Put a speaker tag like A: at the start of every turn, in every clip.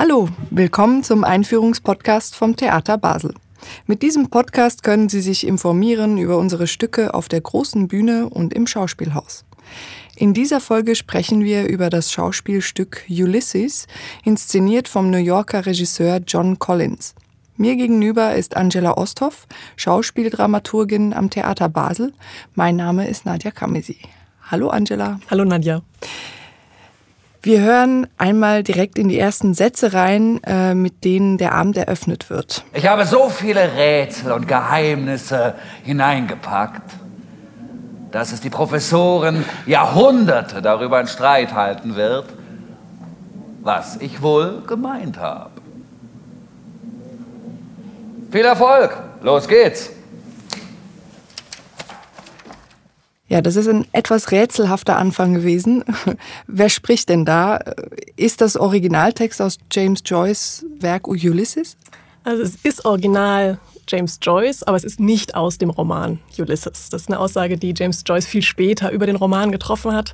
A: Hallo, willkommen zum Einführungspodcast vom Theater Basel. Mit diesem Podcast können Sie sich informieren über unsere Stücke auf der großen Bühne und im Schauspielhaus. In dieser Folge sprechen wir über das Schauspielstück Ulysses, inszeniert vom New Yorker Regisseur John Collins. Mir gegenüber ist Angela Osthoff, Schauspieldramaturgin am Theater Basel. Mein Name ist Nadja Kamesi. Hallo Angela.
B: Hallo Nadja.
A: Wir hören einmal direkt in die ersten Sätze rein, äh, mit denen der Abend eröffnet wird.
C: Ich habe so viele Rätsel und Geheimnisse hineingepackt, dass es die Professoren Jahrhunderte darüber in Streit halten wird, was ich wohl gemeint habe. Viel Erfolg! Los geht's!
A: Ja, das ist ein etwas rätselhafter Anfang gewesen. Wer spricht denn da? Ist das Originaltext aus James Joyce Werk Ulysses?
B: Also es ist original James Joyce, aber es ist nicht aus dem Roman Ulysses. Das ist eine Aussage, die James Joyce viel später über den Roman getroffen hat.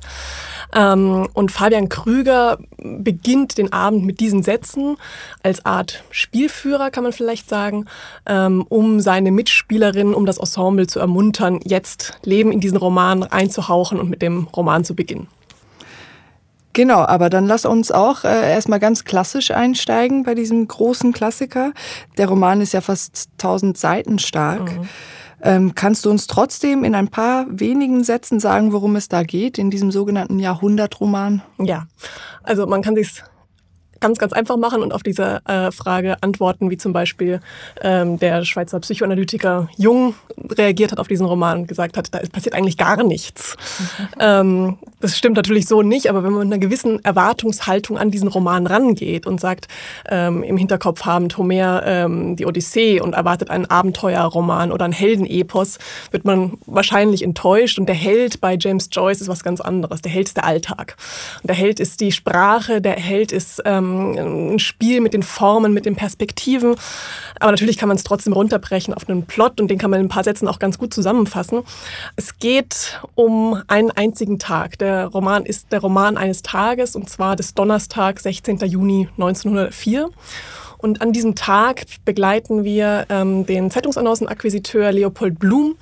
B: Ähm, und Fabian Krüger beginnt den Abend mit diesen Sätzen als Art Spielführer, kann man vielleicht sagen, ähm, um seine Mitspielerinnen, um das Ensemble zu ermuntern, jetzt Leben in diesen Roman einzuhauchen und mit dem Roman zu beginnen.
A: Genau, aber dann lass uns auch äh, erstmal ganz klassisch einsteigen bei diesem großen Klassiker. Der Roman ist ja fast 1000 Seiten stark. Mhm. Ähm, kannst du uns trotzdem in ein paar wenigen Sätzen sagen, worum es da geht, in diesem sogenannten Jahrhundertroman?
B: Ja, also man kann sich ganz, ganz einfach machen und auf diese äh, Frage antworten, wie zum Beispiel ähm, der Schweizer Psychoanalytiker Jung reagiert hat auf diesen Roman und gesagt hat, da passiert eigentlich gar nichts. Mhm. Ähm, das stimmt natürlich so nicht, aber wenn man mit einer gewissen Erwartungshaltung an diesen Roman rangeht und sagt, ähm, im Hinterkopf habend Homer ähm, die Odyssee und erwartet einen Abenteuerroman oder einen Heldenepos, wird man wahrscheinlich enttäuscht. Und der Held bei James Joyce ist was ganz anderes. Der Held ist der Alltag. Und der Held ist die Sprache, der Held ist ähm, ein Spiel mit den Formen, mit den Perspektiven. Aber natürlich kann man es trotzdem runterbrechen auf einen Plot und den kann man in ein paar Sätzen auch ganz gut zusammenfassen. Es geht um einen einzigen Tag. Der Roman ist der Roman eines Tages und zwar des Donnerstag, 16. Juni 1904. Und an diesem Tag begleiten wir ähm, den Zeitungsannoncenakquisiteur Leopold Blum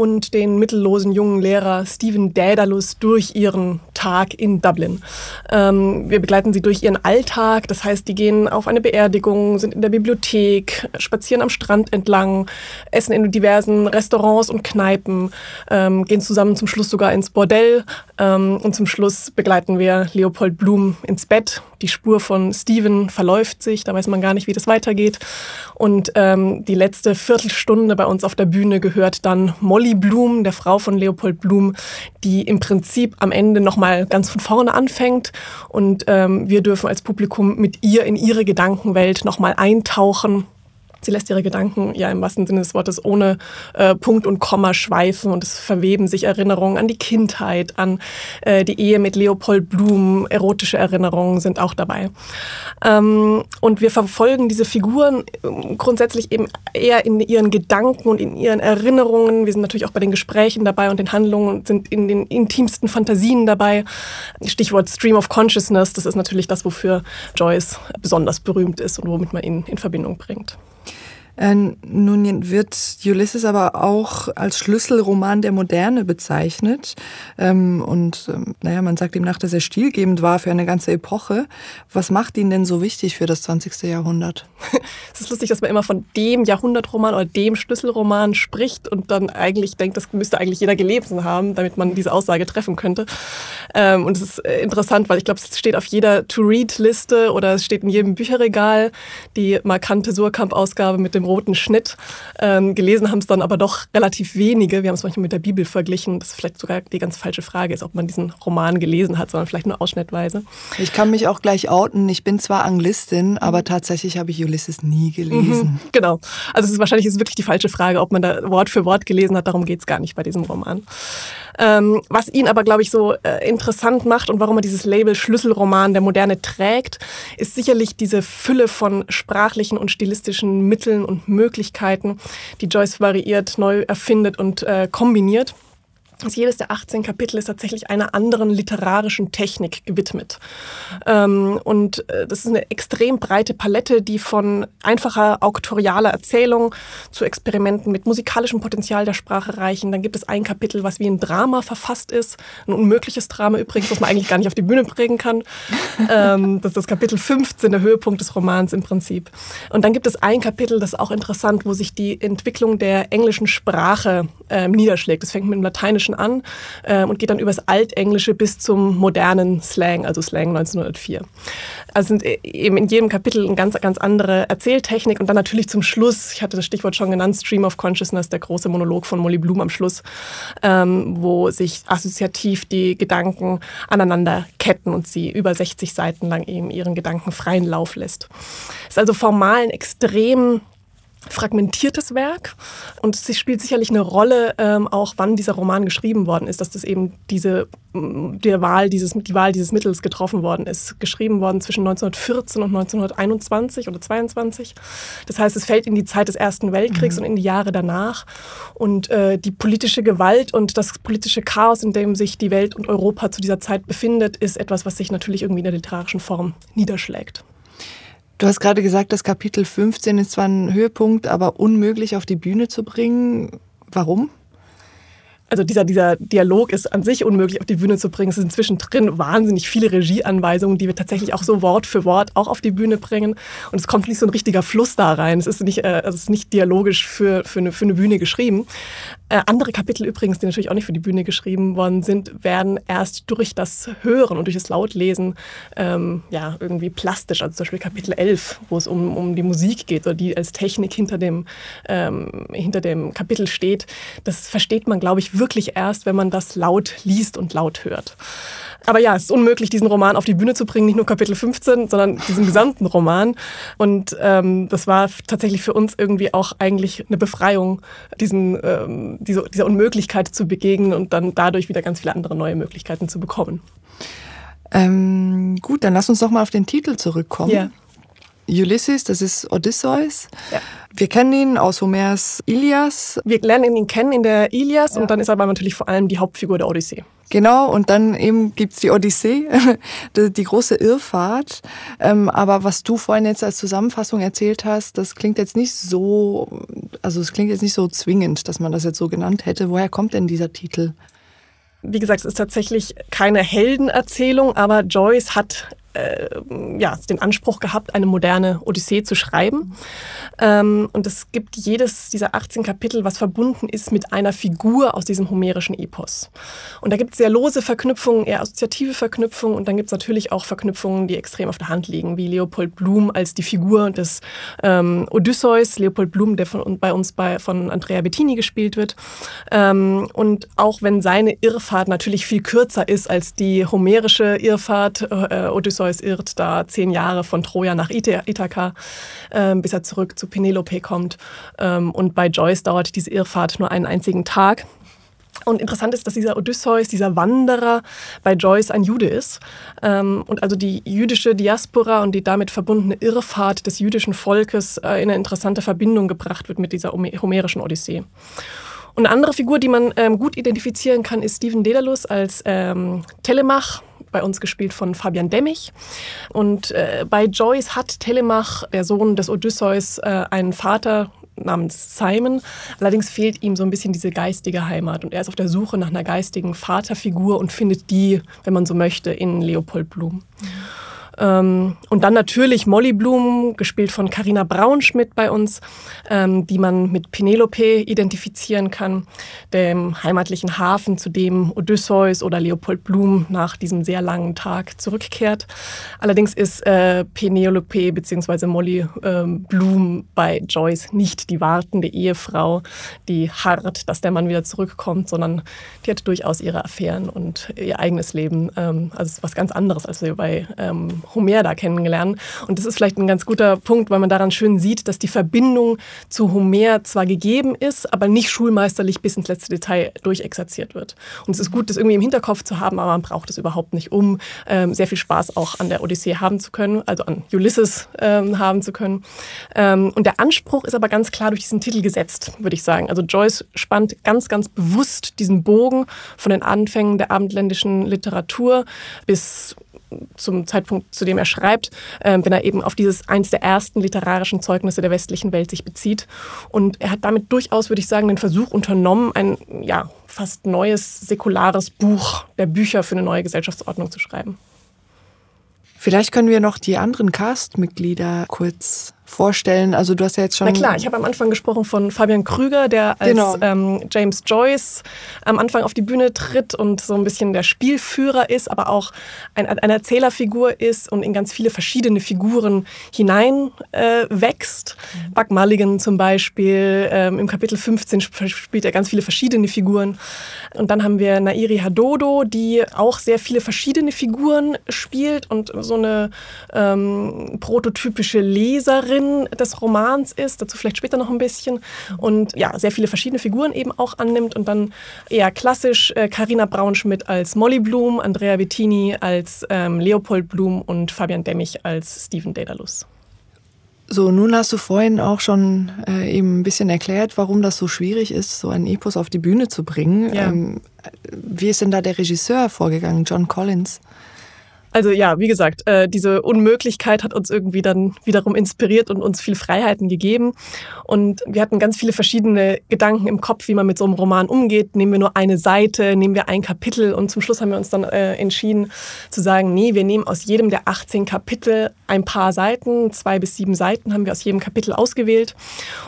B: und den mittellosen jungen Lehrer Stephen Daedalus durch ihren Tag in Dublin. Ähm, wir begleiten sie durch ihren Alltag, das heißt, die gehen auf eine Beerdigung, sind in der Bibliothek, spazieren am Strand entlang, essen in diversen Restaurants und Kneipen, ähm, gehen zusammen zum Schluss sogar ins Bordell ähm, und zum Schluss begleiten wir Leopold Blum ins Bett. Die Spur von Stephen verläuft sich, da weiß man gar nicht, wie das weitergeht. Und ähm, die letzte Viertelstunde bei uns auf der Bühne gehört dann Molly Molly Blum, der Frau von Leopold Blum, die im Prinzip am Ende nochmal ganz von vorne anfängt. Und ähm, wir dürfen als Publikum mit ihr in ihre Gedankenwelt nochmal eintauchen Sie lässt ihre Gedanken ja im wahrsten Sinne des Wortes ohne äh, Punkt und Komma schweifen und es verweben sich Erinnerungen an die Kindheit, an äh, die Ehe mit Leopold Blum, erotische Erinnerungen sind auch dabei. Ähm, und wir verfolgen diese Figuren ähm, grundsätzlich eben eher in ihren Gedanken und in ihren Erinnerungen. Wir sind natürlich auch bei den Gesprächen dabei und den Handlungen und sind in den intimsten Fantasien dabei. Stichwort Stream of Consciousness, das ist natürlich das, wofür Joyce besonders berühmt ist und womit man ihn in Verbindung bringt.
A: Äh, nun wird Ulysses aber auch als Schlüsselroman der Moderne bezeichnet. Ähm, und ähm, naja, man sagt ihm nach, dass er stilgebend war für eine ganze Epoche. Was macht ihn denn so wichtig für das 20. Jahrhundert?
B: Es ist lustig, dass man immer von dem Jahrhundertroman oder dem Schlüsselroman spricht und dann eigentlich denkt, das müsste eigentlich jeder gelesen haben, damit man diese Aussage treffen könnte. Ähm, und es ist äh, interessant, weil ich glaube, es steht auf jeder To-Read-Liste oder es steht in jedem Bücherregal die markante Surkamp-Ausgabe mit dem roten Schnitt. Ähm, gelesen haben es dann aber doch relativ wenige. Wir haben es manchmal mit der Bibel verglichen. Das ist vielleicht sogar die ganz falsche Frage ist, ob man diesen Roman gelesen hat, sondern vielleicht nur ausschnittweise.
A: Ich kann mich auch gleich outen. Ich bin zwar Anglistin, aber tatsächlich habe ich Ulysses nie gelesen.
B: Mhm, genau. Also es ist wahrscheinlich ist wirklich die falsche Frage, ob man da Wort für Wort gelesen hat. Darum geht es gar nicht bei diesem Roman. Ähm, was ihn aber, glaube ich, so äh, interessant macht und warum er dieses Label Schlüsselroman der Moderne trägt, ist sicherlich diese Fülle von sprachlichen und stilistischen Mitteln und Möglichkeiten, die Joyce variiert, neu erfindet und äh, kombiniert. Also jedes der 18 Kapitel ist tatsächlich einer anderen literarischen Technik gewidmet. Ähm, und äh, das ist eine extrem breite Palette, die von einfacher auktorialer Erzählung zu Experimenten mit musikalischem Potenzial der Sprache reichen. Dann gibt es ein Kapitel, was wie ein Drama verfasst ist. Ein unmögliches Drama übrigens, was man eigentlich gar nicht auf die Bühne bringen kann. Ähm, das ist das Kapitel 15, der Höhepunkt des Romans im Prinzip. Und dann gibt es ein Kapitel, das ist auch interessant, wo sich die Entwicklung der englischen Sprache äh, niederschlägt. Das fängt mit dem Lateinischen Englischen an äh, und geht dann übers Altenglische bis zum modernen Slang, also Slang 1904. Also sind e-, eben in jedem Kapitel eine ganz, ganz andere Erzähltechnik und dann natürlich zum Schluss, ich hatte das Stichwort schon genannt, Stream of Consciousness, der große Monolog von Molly Bloom am Schluss, ähm, wo sich assoziativ die Gedanken aneinander ketten und sie über 60 Seiten lang eben ihren Gedanken freien Lauf lässt. Ist also formal ein extrem fragmentiertes Werk und es spielt sicherlich eine Rolle, ähm, auch wann dieser Roman geschrieben worden ist, dass das eben diese mm, der Wahl dieses, die Wahl dieses Mittels getroffen worden ist. Geschrieben worden zwischen 1914 und 1921 oder 22. Das heißt, es fällt in die Zeit des Ersten Weltkriegs mhm. und in die Jahre danach. Und äh, die politische Gewalt und das politische Chaos, in dem sich die Welt und Europa zu dieser Zeit befindet, ist etwas, was sich natürlich irgendwie in der literarischen Form niederschlägt.
A: Du hast gerade gesagt, das Kapitel 15 ist zwar ein Höhepunkt, aber unmöglich auf die Bühne zu bringen. Warum?
B: also dieser, dieser Dialog ist an sich unmöglich auf die Bühne zu bringen. Es sind zwischendrin wahnsinnig viele Regieanweisungen, die wir tatsächlich auch so Wort für Wort auch auf die Bühne bringen. Und es kommt nicht so ein richtiger Fluss da rein. Es ist nicht, äh, es ist nicht dialogisch für, für, eine, für eine Bühne geschrieben. Äh, andere Kapitel übrigens, die natürlich auch nicht für die Bühne geschrieben worden sind, werden erst durch das Hören und durch das Lautlesen ähm, ja, irgendwie plastisch. Also zum Beispiel Kapitel 11, wo es um, um die Musik geht oder die als Technik hinter dem, ähm, hinter dem Kapitel steht. Das versteht man, glaube ich, wirklich erst, wenn man das laut liest und laut hört. Aber ja, es ist unmöglich, diesen Roman auf die Bühne zu bringen, nicht nur Kapitel 15, sondern diesen gesamten Roman. Und ähm, das war tatsächlich für uns irgendwie auch eigentlich eine Befreiung, diesen, ähm, diese, dieser Unmöglichkeit zu begegnen und dann dadurch wieder ganz viele andere neue Möglichkeiten zu bekommen.
A: Ähm, gut, dann lass uns doch mal auf den Titel zurückkommen.
B: Ja.
A: Ulysses, das ist Odysseus. Ja. Wir kennen ihn aus Homers Ilias.
B: Wir lernen ihn kennen in der Ilias ja. und dann ist er aber natürlich vor allem die Hauptfigur der Odyssee.
A: Genau, und dann eben gibt's die Odyssee, die, große Irrfahrt. Ähm, aber was du vorhin jetzt als Zusammenfassung erzählt hast, das klingt jetzt nicht so, also es klingt jetzt nicht so zwingend, dass man das jetzt so genannt hätte. Woher kommt denn dieser Titel?
B: Wie gesagt, es ist tatsächlich keine Heldenerzählung, aber Joyce hat äh, ja, den Anspruch gehabt, eine moderne Odyssee zu schreiben. Ähm, und es gibt jedes dieser 18 Kapitel, was verbunden ist mit einer Figur aus diesem homerischen Epos. Und da gibt es sehr lose Verknüpfungen, eher assoziative Verknüpfungen und dann gibt es natürlich auch Verknüpfungen, die extrem auf der Hand liegen, wie Leopold Blum als die Figur des ähm, Odysseus, Leopold Blum, der von, bei uns bei, von Andrea Bettini gespielt wird. Ähm, und auch wenn seine Irrfahrt natürlich viel kürzer ist als die homerische Irrfahrt, äh, Odysseus Odysseus irrt da zehn Jahre von Troja nach Ithaka, äh, bis er zurück zu Penelope kommt. Ähm, und bei Joyce dauert diese Irrfahrt nur einen einzigen Tag. Und interessant ist, dass dieser Odysseus, dieser Wanderer bei Joyce ein Jude ist. Ähm, und also die jüdische Diaspora und die damit verbundene Irrfahrt des jüdischen Volkes äh, in eine interessante Verbindung gebracht wird mit dieser homerischen Odyssee. Und eine andere Figur, die man ähm, gut identifizieren kann, ist Stephen Dedalus als ähm, Bei uns gespielt von Fabian Demmich. Und äh, bei Joyce hat Telemach, der Sohn des Odysseus, äh, einen Vater namens Simon. Allerdings fehlt ihm so ein bisschen diese geistige Heimat und er ist auf der Suche nach einer geistigen Vaterfigur und findet die, wenn man so möchte, in Leopold Blum. Ähm, und dann natürlich Molly Bloom, gespielt von Carina Braunschmidt bei uns, ähm, die man mit Penelope identifizieren kann, dem heimatlichen Hafen, zu dem Odysseus oder Leopold Blum nach diesem sehr langen Tag zurückkehrt. Allerdings ist äh, Penelope bzw. Molly äh, Bloom bei Joyce nicht die wartende Ehefrau, die hart, dass der Mann wieder zurückkommt, sondern die hat durchaus ihre Affären und ihr eigenes Leben. Ähm, also es ist was ganz anderes, als wir bei ähm, Homer da kennengelernt. Und das ist vielleicht ein ganz guter Punkt, weil man daran schön sieht, dass die Verbindung zu Homer zwar gegeben ist, aber nicht schulmeisterlich bis ins letzte Detail durchexerziert wird. Und es ist gut, das irgendwie im Hinterkopf zu haben, aber man braucht es überhaupt nicht, um ähm, sehr viel Spaß auch an der Odyssee haben zu können, also an Ulysses ähm, haben zu können. Ähm, und der Anspruch ist aber ganz klar durch diesen Titel gesetzt, würde ich sagen. Also Joyce spannt ganz, ganz bewusst diesen Bogen von den Anfängen der abendländischen Literatur bis zum Zeitpunkt, zu dem er schreibt, äh, wenn er eben auf dieses eins der ersten literarischen Zeugnisse der westlichen Welt sich bezieht. Und er hat damit durchaus, würde ich sagen, den Versuch unternommen, ein ja, fast neues, säkulares Buch der Bücher für eine neue Gesellschaftsordnung zu schreiben.
A: Vielleicht können wir noch die anderen Cast-Mitglieder kurz vorstellen? Also du hast ja jetzt schon...
B: Na klar, ich habe am Anfang gesprochen von Fabian Krüger, der als genau. ähm, James Joyce am Anfang auf die Bühne tritt und so ein bisschen der Spielführer ist, aber auch ein, eine Erzählerfigur ist und in ganz viele verschiedene Figuren hinein äh, wächst. Mhm. Buck Mulligan zum Beispiel, ähm, im Kapitel 15 spielt er ganz viele verschiedene Figuren. Und dann haben wir Nairi Hadodo, die auch sehr viele verschiedene Figuren spielt und so eine ähm, prototypische Leserin Kern des Romans ist, dazu vielleicht später noch ein bisschen. Und ja, sehr viele verschiedene Figuren eben auch annimmt und dann eher klassisch Karina äh, Braunschmidt als Molly Bloom, Andrea Bettini als ähm, Leopold Blum und Fabian Demmich als Stephen Daedalus.
A: So, nun hast du vorhin auch schon äh, eben ein bisschen erklärt, warum das so schwierig ist, so ein Epos auf die Bühne zu bringen. Ja. Ähm, wie ist denn da der Regisseur vorgegangen, John Collins?
B: Also ja, wie gesagt, äh, diese Unmöglichkeit hat uns irgendwie dann wiederum inspiriert und uns viel Freiheiten gegeben. Und wir hatten ganz viele verschiedene Gedanken im Kopf, wie man mit so einem Roman umgeht. Nehmen wir nur eine Seite, nehmen wir ein Kapitel und zum Schluss haben wir uns dann äh, entschieden zu sagen, nee, wir nehmen aus jedem der 18 Kapitel ein paar Seiten, zwei bis sieben Seiten haben wir aus jedem Kapitel ausgewählt.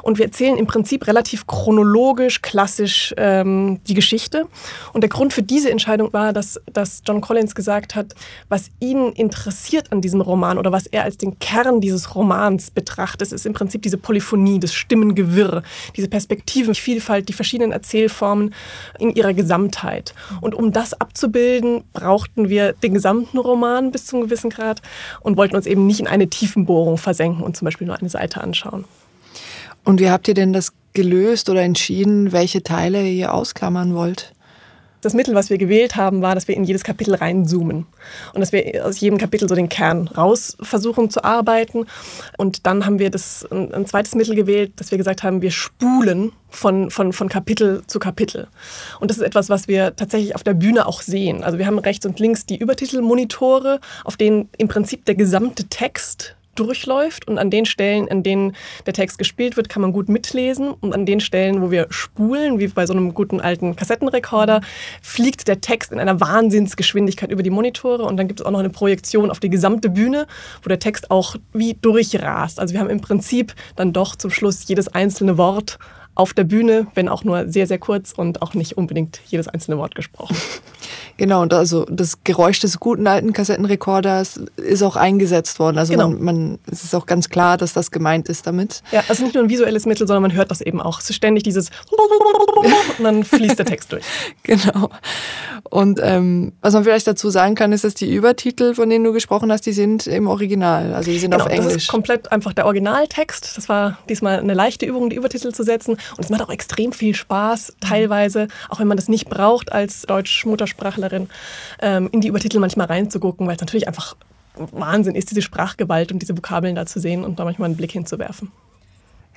B: Und wir erzählen im Prinzip relativ chronologisch, klassisch ähm, die Geschichte. Und der Grund für diese Entscheidung war, dass, dass John Collins gesagt hat, was ihn interessiert an diesem Roman oder was er als den Kern dieses Romans betrachtet, ist im Prinzip diese Polyphonie, das Stimmengewirr, diese Perspektivenvielfalt, die verschiedenen Erzählformen in ihrer Gesamtheit. Und um das abzubilden, brauchten wir den gesamten Roman bis zu einem gewissen Grad und wollten uns eben nicht in eine Tiefenbohrung versenken und zum Beispiel nur eine Seite anschauen.
A: Und wie habt ihr denn das gelöst oder entschieden, welche Teile ihr ausklammern wollt?
B: Das Mittel, was wir gewählt haben, war, dass wir in jedes Kapitel reinzoomen und dass wir aus jedem Kapitel so den Kern raus versuchen zu arbeiten. Und dann haben wir das ein, ein zweites Mittel gewählt, dass wir gesagt haben, wir spulen von, von, von Kapitel zu Kapitel. Und das ist etwas, was wir tatsächlich auf der Bühne auch sehen. Also wir haben rechts und links die Übertitelmonitore, auf denen im Prinzip der gesamte Text durchläuft und an den Stellen, an denen der Text gespielt wird, kann man gut mitlesen und an den Stellen, wo wir spulen, wie bei so einem guten alten Kassettenrekorder, fliegt der Text in einer Wahnsinnsgeschwindigkeit über die Monitore und dann gibt es auch noch eine Projektion auf die gesamte Bühne, wo der Text auch wie durchrast. Also wir haben im Prinzip dann doch zum Schluss jedes einzelne Wort auf der Bühne, wenn auch nur sehr, sehr kurz und auch nicht unbedingt jedes einzelne Wort gesprochen.
A: Genau, und also das Geräusch des guten alten Kassettenrekorders ist auch eingesetzt worden. Also genau. man, man, es ist auch ganz klar, dass das gemeint ist damit.
B: Ja, also nicht nur ein visuelles Mittel, sondern man hört das eben auch. Es ist ständig dieses und dann fließt der Text durch.
A: Genau. Und ähm, was man vielleicht dazu sagen kann, ist, dass die Übertitel, von denen du gesprochen hast, die sind im Original. Also die sind genau, auf Englisch. Das
B: ist komplett einfach der Originaltext. Das war diesmal eine leichte Übung, die Übertitel zu setzen. Und es macht auch extrem viel Spaß, teilweise, auch wenn man das nicht braucht als Deutsch-Muttersprachlerin, ähm, in die Übertitel manchmal reinzugucken, weil es natürlich einfach Wahnsinn ist, diese Sprachgewalt und diese Vokabeln da zu sehen und da manchmal einen Blick hinzuwerfen.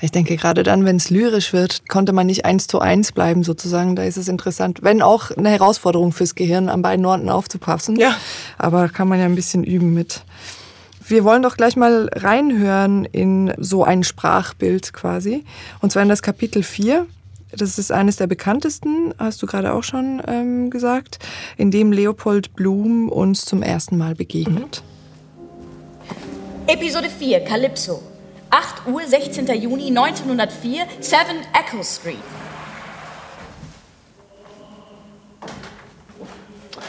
A: Ich denke, gerade dann, wenn es lyrisch wird, konnte man nicht eins zu eins bleiben, sozusagen. Da ist es interessant. Wenn auch eine Herausforderung fürs Gehirn, an beiden Orten aufzupassen. Ja. Aber kann man ja ein bisschen üben mit. Wir wollen doch gleich mal reinhören in so ein Sprachbild quasi. Und zwar in das Kapitel 4. Das ist eines der bekanntesten, hast du gerade auch schon ähm, gesagt, in dem Leopold Blum uns zum ersten Mal begegnet.
D: Episode 4, Calypso. 8 Uhr, 16. Juni 1904, 7 Echo Street.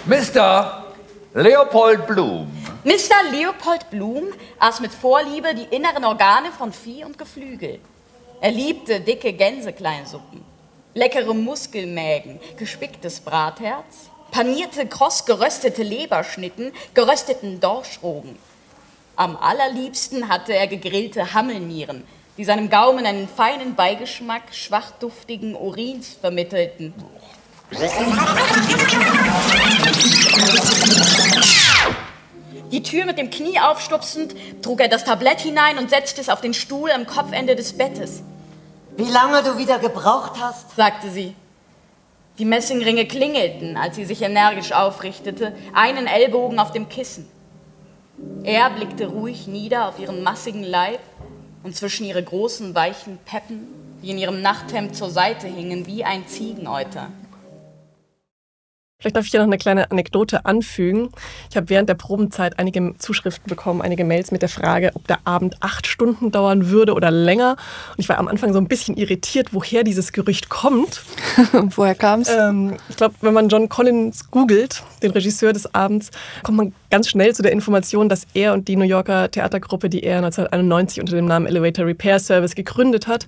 C: Mr. Leopold Blum.
D: Mr. Leopold Blum aß mit Vorliebe die inneren Organe von Vieh und Geflügel. Er liebte dicke Gänsekleinsuppen, leckere Muskelmägen, gespicktes Bratherz, panierte kross geröstete Leberschnitten, gerösteten Dorschrogen. Am allerliebsten hatte er gegrillte Hammelnieren, die seinem Gaumen einen feinen Beigeschmack schwach duftigen Urins vermittelten. Die Tür mit dem Knie aufstupsend, trug er das Tablett hinein und setzte es auf den Stuhl am Kopfende des Bettes.
E: Wie lange du wieder gebraucht hast?
D: sagte sie. Die Messingringe klingelten, als sie sich energisch aufrichtete, einen Ellbogen auf dem Kissen. Er blickte ruhig nieder auf ihren massigen Leib und zwischen ihre großen, weichen Peppen, die in ihrem Nachthemd zur Seite hingen wie ein Ziegeneuter.
B: Vielleicht darf ich hier noch eine kleine Anekdote anfügen. Ich habe während der Probenzeit einige Zuschriften bekommen, einige Mails mit der Frage, ob der Abend acht Stunden dauern würde oder länger. Und ich war am Anfang so ein bisschen irritiert, woher dieses Gerücht kommt.
A: woher kam es?
B: Ähm, ich glaube, wenn man John Collins googelt, den Regisseur des Abends, kommt man ganz schnell zu der Information, dass er und die New Yorker Theatergruppe, die er 1991 unter dem Namen Elevator Repair Service gegründet hat,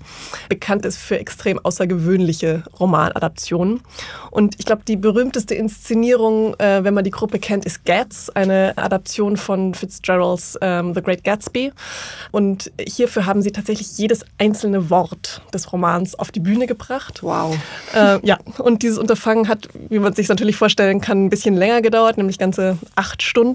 B: bekannt ist für extrem außergewöhnliche Romanadaptionen. Und ich glaube, die berühmteste Inszenierung, äh, wenn man die Gruppe kennt, ist Gats, eine Adaption von Fitzgeralds ähm, The Great Gatsby. Und hierfür haben sie tatsächlich jedes einzelne Wort des Romans auf die Bühne gebracht.
A: Wow.
B: Äh, ja, und dieses Unterfangen hat, wie man sich natürlich vorstellen kann, ein bisschen länger gedauert, nämlich ganze acht Stunden.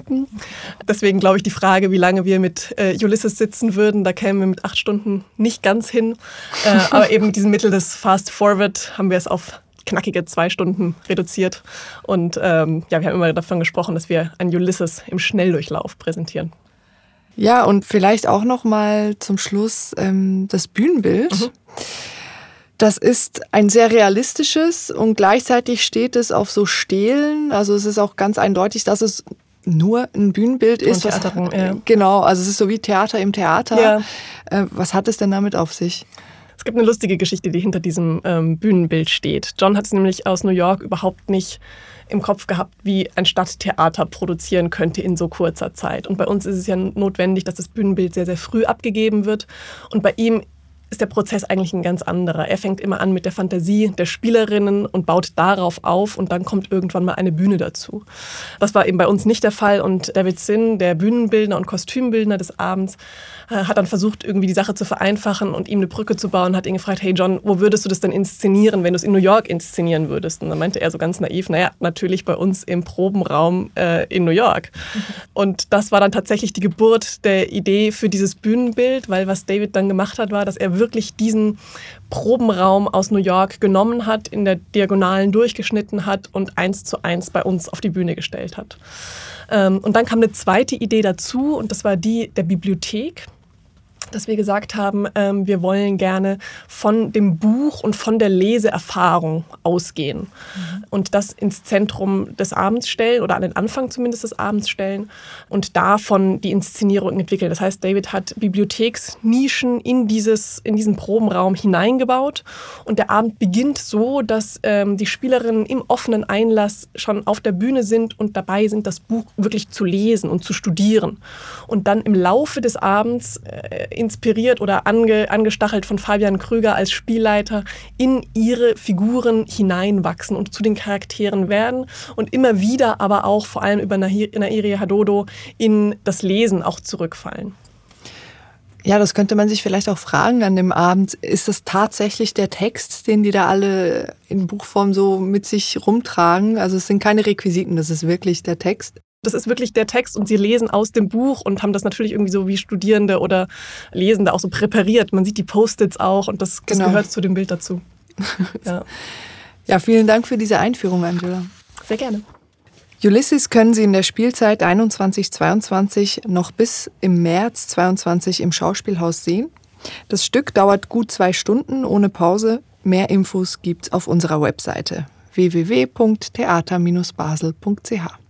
B: Deswegen glaube ich, die Frage, wie lange wir mit äh, Ulysses sitzen würden, da kämen wir mit acht Stunden nicht ganz hin. Äh, aber eben mit diesem Mittel des Fast Forward haben wir es auf knackige zwei Stunden reduziert. Und ähm, ja, wir haben immer davon gesprochen, dass wir ein Ulysses im Schnelldurchlauf präsentieren.
A: Ja, und vielleicht auch noch mal zum Schluss ähm, das Bühnenbild. Mhm. Das ist ein sehr realistisches und gleichzeitig steht es auf so Stelen. Also es ist auch ganz eindeutig, dass es nur ein Bühnenbild ist.
B: Was, ja.
A: Genau, also es ist so wie Theater im Theater. Ja. Äh, was hat es denn damit auf sich?
B: Es gibt eine lustige Geschichte, die hinter diesem ähm, Bühnenbild steht. John hat es nämlich aus New York überhaupt nicht im Kopf gehabt, wie ein Stadttheater produzieren könnte in so kurzer Zeit. Und bei uns ist es ja notwendig, dass das Bühnenbild sehr, sehr früh abgegeben wird. Und bei ihm ist der Prozess eigentlich ein ganz anderer. Er fängt immer an mit der Fantasie der Spielerinnen und baut darauf auf und dann kommt irgendwann mal eine Bühne dazu. Das war eben bei uns nicht der Fall und David Sinn, der Bühnenbildner und Kostümbildner des Abends, hat dann versucht, irgendwie die Sache zu vereinfachen und ihm eine Brücke zu bauen, hat ihn gefragt, hey John, wo würdest du das denn inszenieren, wenn du es in New York inszenieren würdest? Und dann meinte er so ganz naiv, naja, natürlich bei uns im Probenraum äh, in New York. Mhm. Und das war dann tatsächlich die Geburt der Idee für dieses Bühnenbild, weil was David dann gemacht hat, war, dass er wirklich diesen Probenraum aus New York genommen hat, in der Diagonalen durchgeschnitten hat und eins zu eins bei uns auf die Bühne gestellt hat. Ähm, und dann kam eine zweite Idee dazu und das war die der Bibliothek dass wir gesagt haben, ähm, wir wollen gerne von dem Buch und von der Leseerfahrung ausgehen mhm. und das ins Zentrum des Abends stellen oder an den Anfang zumindest des Abends stellen und davon die Inszenierung entwickeln. Das heißt, David hat Bibliotheksnischen in, dieses, in diesen Probenraum hineingebaut und der Abend beginnt so, dass ähm, die Spielerinnen im offenen Einlass schon auf der Bühne sind und dabei sind, das Buch wirklich zu lesen und zu studieren. Und dann im Laufe des Abends äh, inspiriert oder ange, angestachelt von Fabian Krüger als Spielleiter in ihre Figuren hineinwachsen und zu den Charakteren werden und immer wieder aber auch vor allem über Nairi Hadodo in das Lesen auch zurückfallen.
A: Ja, das könnte man sich vielleicht auch fragen an dem Abend. Ist das tatsächlich der Text, den die da alle in Buchform so mit sich rumtragen? Also es sind keine Requisiten, das ist wirklich der Text
B: das ist wirklich der Text und sie lesen aus dem Buch und haben das natürlich irgendwie so wie Studierende oder Lesende auch so präpariert. Man sieht die Post-its auch und das, das genau. gehört zu dem Bild dazu.
A: ja. ja, vielen Dank für diese Einführung, Angela.
B: Sehr gerne.
A: Ulysses können Sie in der Spielzeit 21-22 noch bis im März 22 im Schauspielhaus sehen. Das Stück dauert gut zwei Stunden ohne Pause. Mehr Infos gibt's auf unserer Webseite www.theater-basel.ch.